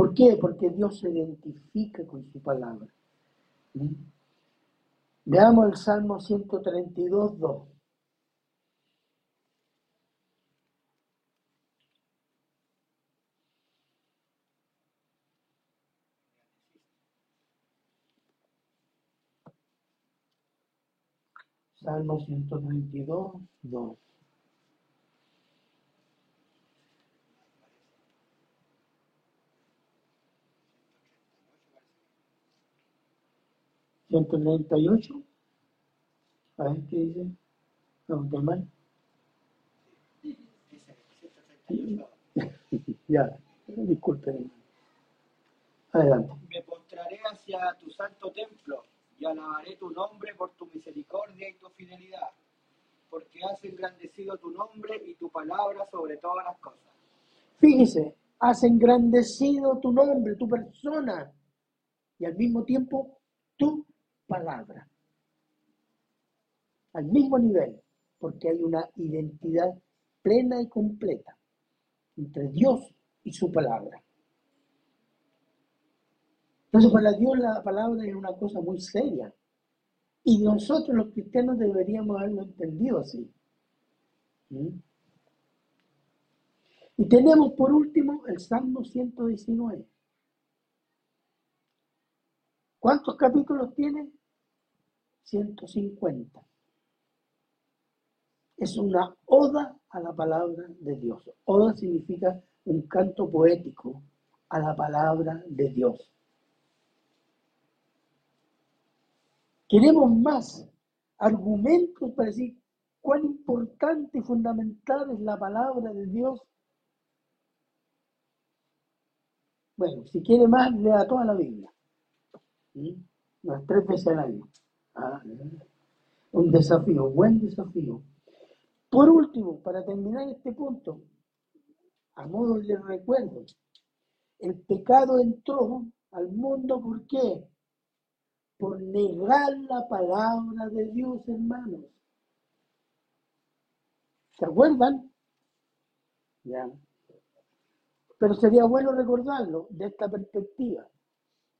¿Por qué? Porque Dios se identifica con su palabra. ¿Mm? Veamos el Salmo 132, 2. Salmo 132, 2. ¿138? A ver qué dice. No, ¿está mal? Dice *laughs* 138. Ya, disculpe. hermano. Adelante. Me postraré hacia tu santo templo y alabaré tu nombre por tu misericordia y tu fidelidad, porque has engrandecido tu nombre y tu palabra sobre todas las cosas. Fíjese, has engrandecido tu nombre, tu persona y al mismo tiempo tu palabra. Al mismo nivel, porque hay una identidad plena y completa entre Dios y su palabra. Entonces, para Dios la palabra es una cosa muy seria. Y nosotros los cristianos deberíamos haberlo entendido así. ¿Mm? Y tenemos por último el Salmo 119. ¿Cuántos capítulos tiene? 150. Es una oda a la palabra de Dios. Oda significa un canto poético a la palabra de Dios. Queremos más argumentos para decir cuán importante y fundamental es la palabra de Dios. Bueno, si quiere más, lea toda la Biblia. ¿Mm? Unas tres veces al año. Ah, un desafío, buen desafío. Por último, para terminar este punto, a modo de recuerdo, el pecado entró al mundo ¿por qué? Por negar la palabra de Dios, hermanos. ¿Se acuerdan? Ya. Pero sería bueno recordarlo de esta perspectiva.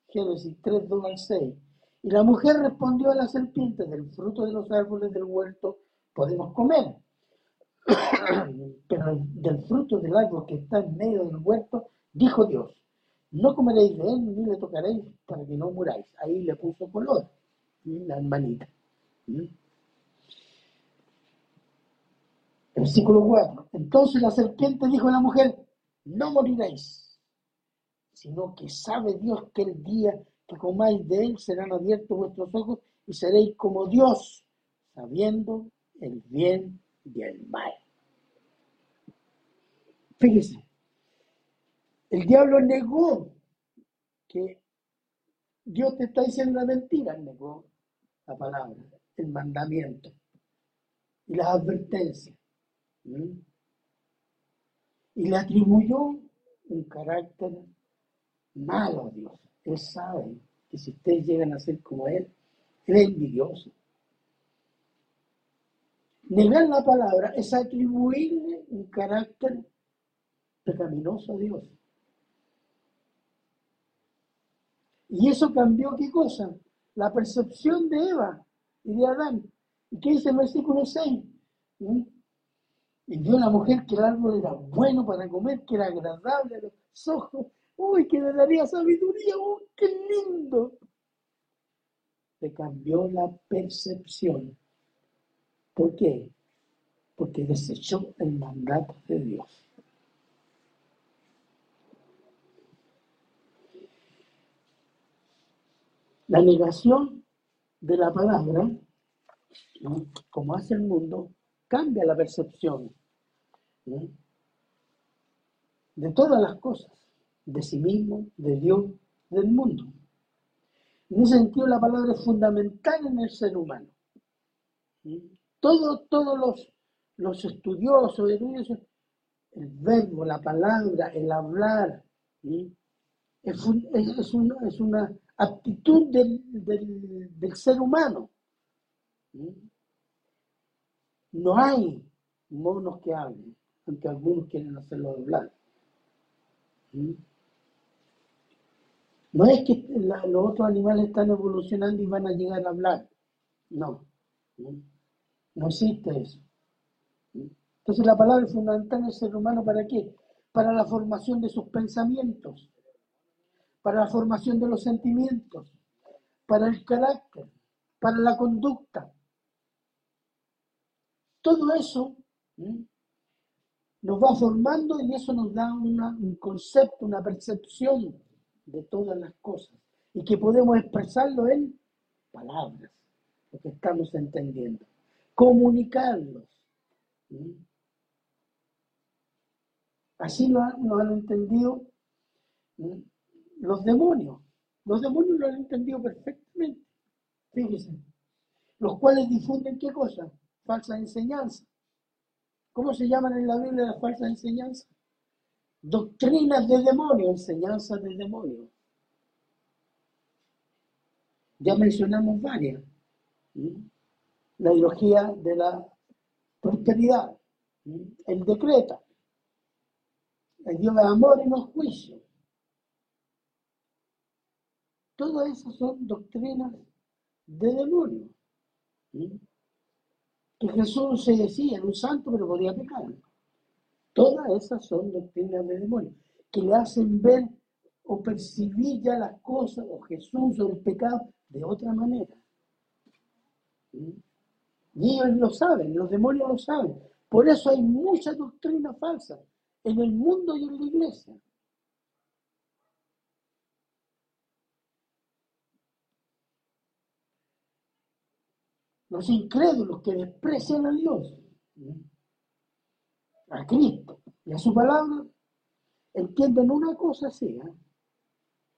Génesis 3, 2 al 6. Y la mujer respondió a la serpiente, del fruto de los árboles del huerto podemos comer, *clears throat* pero del fruto del árbol que está en medio del huerto, dijo Dios, no comeréis de él ni le tocaréis para que no muráis. Ahí le puso color, la hermanita. Versículo 4. Entonces la serpiente dijo a la mujer, no moriréis, sino que sabe Dios que el día que comáis de él serán abiertos vuestros ojos y seréis como Dios, sabiendo el bien y el mal. Fíjese, el diablo negó que Dios te está diciendo una mentira, negó la palabra, el mandamiento y las advertencias. Y le atribuyó un carácter malo a Dios. Él sabe que si ustedes llegan a ser como Él, Él es envidioso. Negar la palabra es atribuirle un carácter pecaminoso a Dios. Y eso cambió qué cosa? La percepción de Eva y de Adán. ¿Y qué dice el versículo 6? ¿Mm? Y la mujer que el árbol era bueno para comer, que era agradable a los ojos. ¡Uy, que le daría sabiduría! ¡Uy, qué lindo! Le cambió la percepción. ¿Por qué? Porque desechó el mandato de Dios. La negación de la palabra, como hace el mundo, cambia la percepción de todas las cosas, de sí mismo, de Dios, del mundo. En ese sentido, la palabra es fundamental en el ser humano. Todos, todos los, los estudiosos, el verbo, la palabra, el hablar, es, es- una, es una aptitud del, del- ser humano. No hay monos que hablen, aunque algunos quieren hacerlo hablar. No es que la- los otros animales están evolucionando y van a llegar a hablar. No. No existe eso. Entonces la palabra es fundamental en el ser humano para qué? Para la formación de sus pensamientos, para la formación de los sentimientos, para el carácter, para la conducta. Todo eso nos va formando y eso nos da una- un concepto, una percepción de todas las cosas y que podemos expresarlo en palabras, lo que estamos entendiendo, comunicarlos. ¿sí? Así lo han, entendido los demonios. Los demonios lo han entendido perfectamente. Fíjense. Los cuales difunden qué cosa? Falsa enseñanza. ¿Cómo se llaman en la Biblia las falsas enseñanzas? Doctrinas de demonio, enseñanzas de demonio. Ya mencionamos varias. La ideología de la prosperidad, el decreta, el Dios de amor y no juicio. Todas esas son doctrinas de demonio. Que Jesús se decía, era un santo, pero podía pecar. Todas esas son doctrinas de demonio, que le hacen ver o percibir ya las cosas, o Jesús o el pecado, de otra manera. ¿sí? Y ellos lo saben, los demonios lo saben. Por eso hay mucha doctrina falsa en el mundo y en la iglesia. Los incrédulos que desprecian a Dios, ¿sí? A Cristo y a su palabra, entienden una cosa así, ¿eh?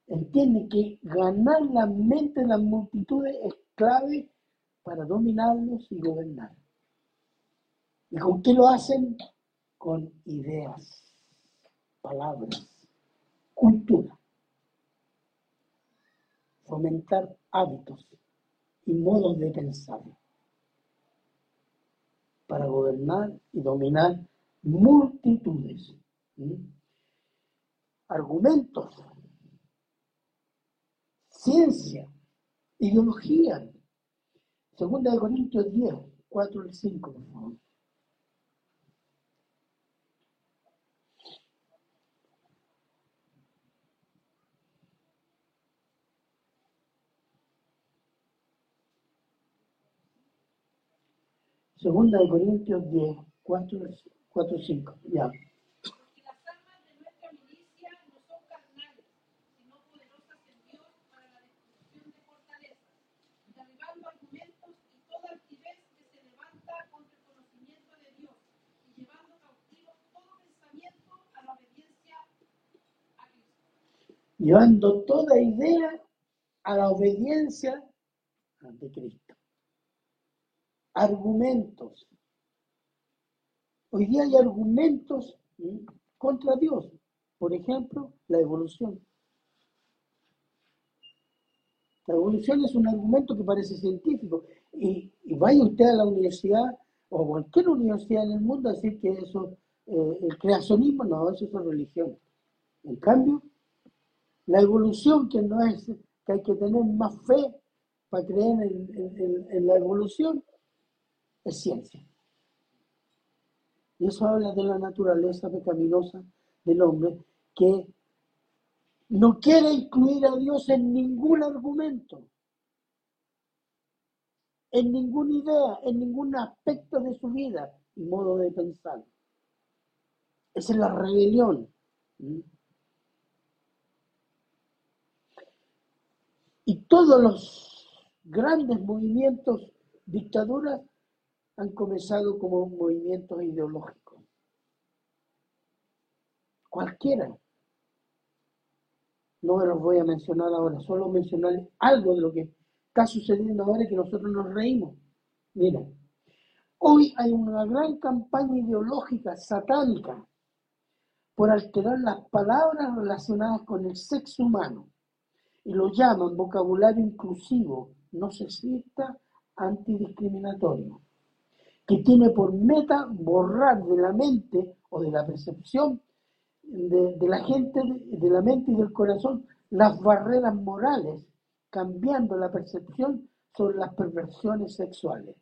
entienden que ganar la mente de las multitudes es clave para dominarlos y gobernar. ¿Y con qué lo hacen? Con ideas, palabras, cultura. Fomentar hábitos y modos de pensar para gobernar y dominar multitudes. Argumentos, ciencia, ideología. Segunda de Corintios 10, 4 al 5, por favor. Segunda de Corintios 10, 4, 4 5. Ya. Porque las armas de nuestra milicia no son carnales, sino poderosas en Dios para la destrucción de fortalezas, derribando argumentos y toda altivez que se levanta contra el conocimiento de Dios, y llevando cautivo todo pensamiento a la obediencia a Cristo. Llevando toda idea a la obediencia ante Cristo. Argumentos. Hoy día hay argumentos contra Dios. Por ejemplo, la evolución. La evolución es un argumento que parece científico. Y, vaya usted a la universidad o cualquier universidad en el mundo a decir que eso, eh, el creacionismo, no, eso es religión. En cambio, la evolución, que no es que hay que tener más fe para creer en la evolución, es ciencia. Y eso habla de la naturaleza pecaminosa del hombre que no quiere incluir a Dios en ningún argumento, en ninguna idea, en ningún aspecto de su vida y modo de pensar. Esa es la rebelión. ¿Mm? Y todos los grandes movimientos, dictaduras, han comenzado como movimientos ideológicos. Cualquiera. No me los voy a mencionar ahora, solo mencionar algo de lo que está sucediendo ahora y que nosotros nos reímos. Mira, hoy hay una gran campaña ideológica satánica por alterar las palabras relacionadas con el sexo humano y lo llaman vocabulario inclusivo, no sexista, antidiscriminatorio, que tiene por meta borrar de la mente o de la percepción de, la gente, de, de la mente y del corazón, las barreras morales, cambiando la percepción sobre las perversiones sexuales.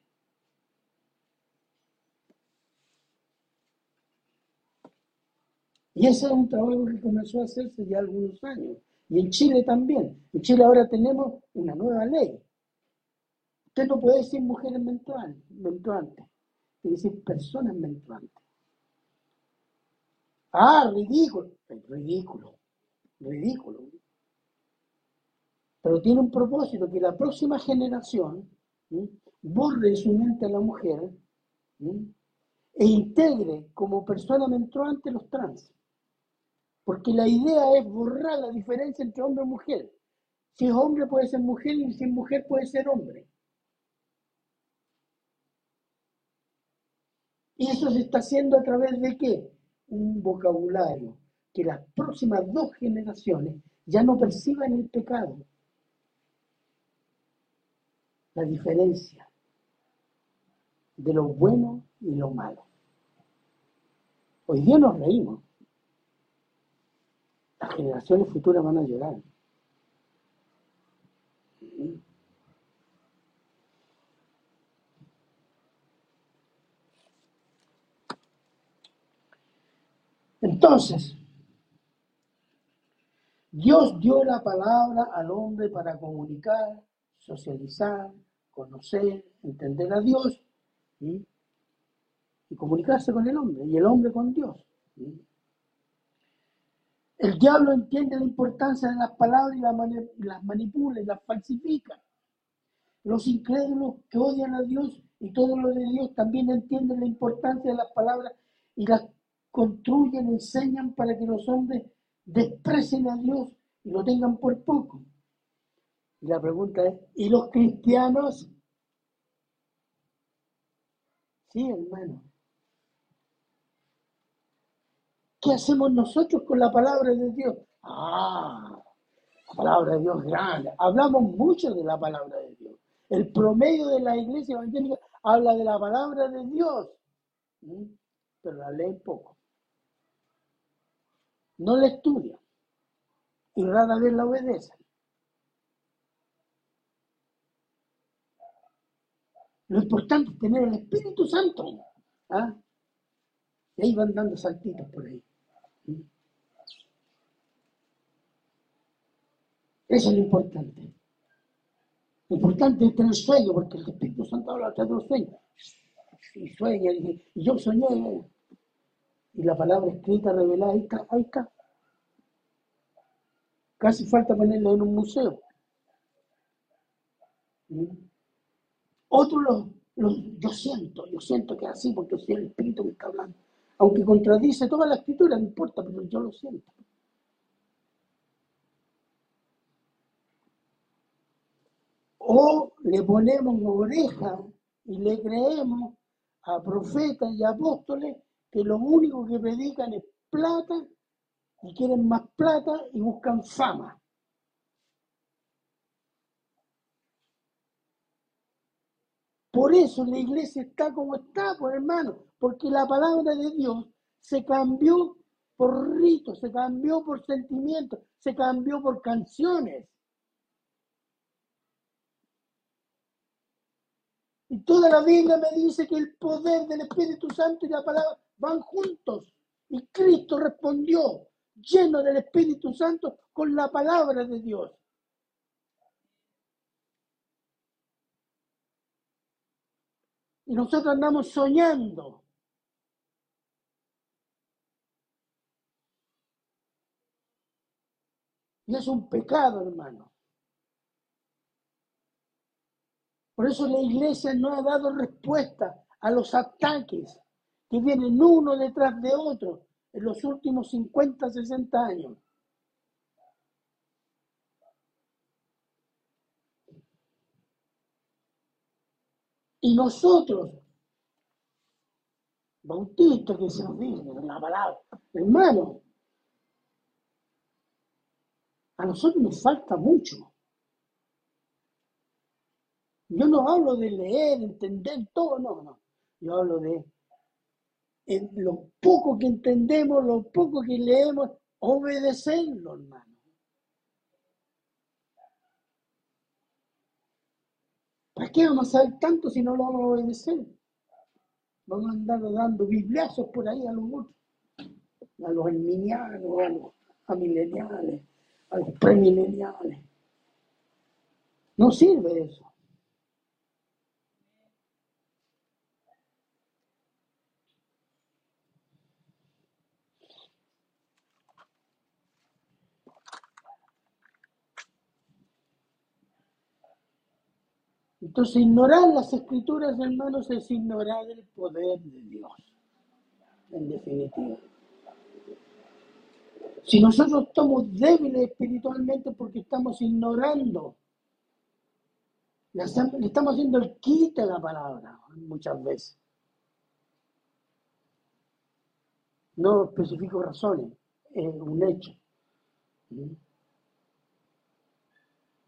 Y ese es un trabajo que comenzó a hacerse ya algunos años. Y en Chile también. En Chile ahora tenemos una nueva ley. Usted no puede decir mujeres menstruantes, que decir personas menstruantes. Ah, ridículo. Es ridículo. Ridículo. Pero tiene un propósito, que la próxima generación borre de su mente a la mujer e integre como persona menstruante los trans. Porque la idea es borrar la diferencia entre hombre y mujer. Si es hombre puede ser mujer y si es mujer puede ser hombre. Y eso se está haciendo a través de qué? Un vocabulario que las próximas dos generaciones ya no perciban el pecado. La diferencia de lo bueno y lo malo. Hoy día nos reímos. Las generaciones futuras van a llorar. Entonces, Dios dio la palabra al hombre para comunicar, socializar, conocer, entender a Dios y comunicarse con el hombre y el hombre con Dios. El diablo entiende la importancia de las palabras y las, las manipula y las falsifica. Los incrédulos que odian a Dios y todo lo de Dios también entienden la importancia de las palabras y las construyen, enseñan para que los hombres desprecien a Dios y lo tengan por poco. Y la pregunta es, ¿y los cristianos? Sí, hermano. ¿Qué hacemos nosotros con la palabra de Dios? Ah, la palabra de Dios grande. Hablamos mucho de la palabra de Dios. El promedio de la iglesia evangélica habla de la palabra de Dios, pero la leen poco. No la estudian y rara vez la obedecen. Lo importante es tener el Espíritu Santo. ¿ah? Y ahí van dando saltitos por ahí. Eso es lo importante. Lo importante es tener sueño, porque el Espíritu Santo habla a través de los sueños. y sueña, y y yo soñé. Y la palabra escrita, revelada, ahí está, ahí está. Casi falta ponerla en un museo. ¿Mm? Otro lo, lo- yo siento, yo siento que es así porque es el Espíritu que está hablando. Aunque contradice toda la escritura, no importa, pero yo lo siento. O le ponemos oreja y le creemos a profetas y apóstoles que lo único que predican es plata y quieren más plata y buscan fama. Por eso la iglesia está como está, por hermano, porque la palabra de Dios se cambió por ritos, se cambió por sentimientos, se cambió por canciones. Y toda la Biblia me dice que el poder del Espíritu Santo y la palabra van juntos. Y Cristo respondió, lleno del Espíritu Santo, con la palabra de Dios. Y nosotros andamos soñando. Y es un pecado, hermano. Por eso la iglesia no ha dado respuesta a los ataques que vienen uno detrás de otro en los últimos 50, 60 años. Y nosotros, bautistas que se nos dice la palabra, hermano, a nosotros nos falta mucho. Yo no hablo de leer, entender todo, no, no. Yo hablo de en lo poco que entendemos, lo poco que leemos, obedecerlo, hermano. ¿Para qué vamos a saber tanto si no lo vamos a obedecer? Vamos a andar dando bibliazos por ahí a los otros, a los arminianos, a los amileniales, a los premileniales. No sirve eso. Entonces, ignorar las escrituras, hermanos, es ignorar el poder de Dios, en definitiva. Si nosotros estamos débiles espiritualmente porque estamos ignorando, le estamos haciendo el quite a la palabra muchas veces. No especifico razones, es un hecho. ¿Mm?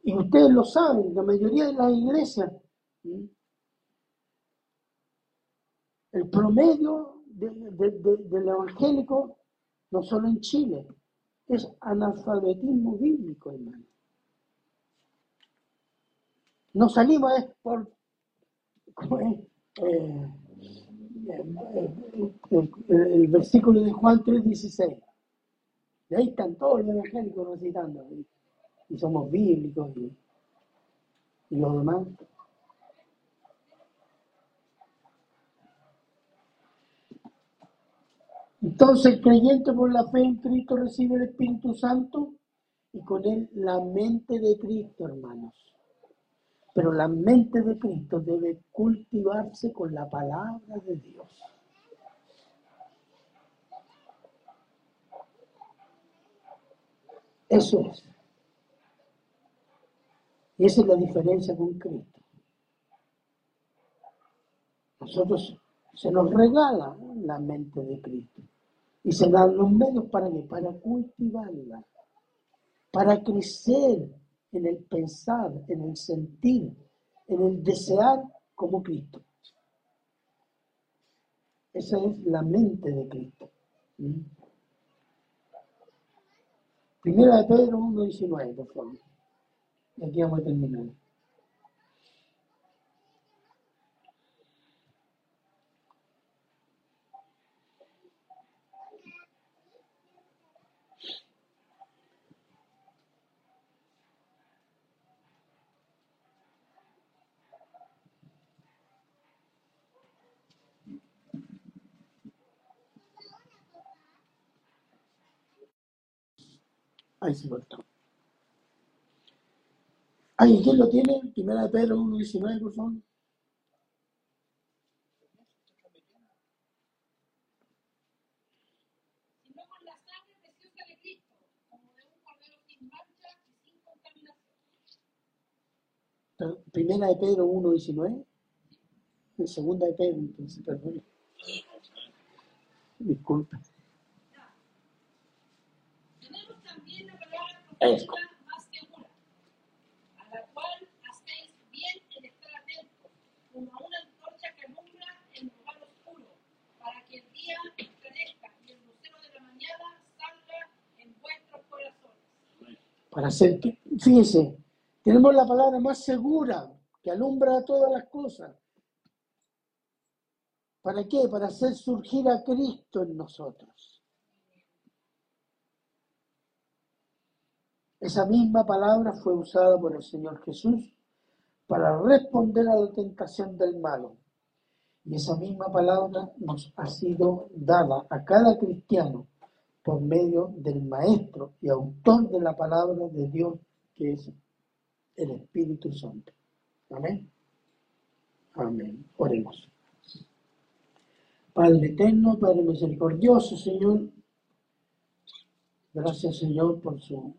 Y ustedes lo saben, la mayoría de las iglesias, el promedio de- de- de- del evangélico, no solo en Chile, es analfabetismo bíblico, hermano. No salimos es por ¿cómo es? Eh, eh, el, el- versículo de Juan 3:16. Y ahí están todos los evangélicos recitando. ¿sí? Y somos bíblicos y, y los demás. Entonces, el creyente por la fe en Cristo recibe el Espíritu Santo y con él la mente de Cristo, hermanos. Pero la mente de Cristo debe cultivarse con la palabra de Dios. Eso es. Esa es la diferencia con Cristo. Nosotros se nos regala la mente de Cristo y se dan los medios para qué? Para cultivarla, para crecer en el pensar, en el sentir, en el desear como Cristo. Esa es la mente de Cristo. ¿Mm? Primera de Pedro 1.19, por favor. Y aquí ya voy terminando. Se. Ay, ¿quién lo tiene? Primera de Pedro 1.19, por favor. Primera de Pedro 1.19. En segunda de Pedro, entonces, perdón. Disculpa. Tenemos también la palabra Eso. profética más segura, a la cual hacéis bien en estar atentos, como a una antorcha que alumbra en lugar oscuro, para que el y el de la mañana salga en vuestros corazones. Para hacer que, fíjese, tenemos la palabra más segura que alumbra todas las cosas. ¿Para qué? Para hacer surgir a Cristo en nosotros. Esa misma palabra fue usada por el Señor Jesús para responder a la tentación del malo. Y esa misma palabra nos ha sido dada a cada cristiano por medio del Maestro y autor de la palabra de Dios, que es el Espíritu Santo. Amén. Amén. Oremos. Padre eterno, Padre misericordioso, Señor. Gracias, Señor, por su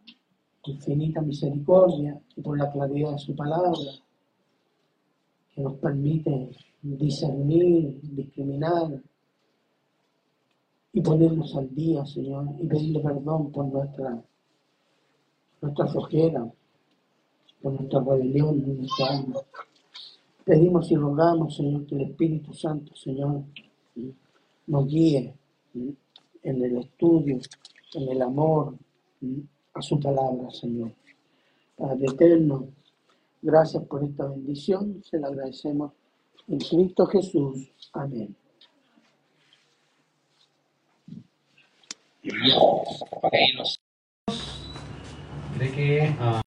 infinita misericordia y por la claridad de su palabra, que nos permite discernir, discriminar y ponernos al día, Señor, y pedirle perdón por nuestra, nuestra flojera, por nuestra rebelión nuestra alma. Pedimos y rogamos, Señor, que el Espíritu Santo, Señor, nos guíe en el estudio, en el amor a su palabra, Señor. Padre eterno, gracias por esta bendición, se la agradecemos en Cristo Jesús. Amén. Ah,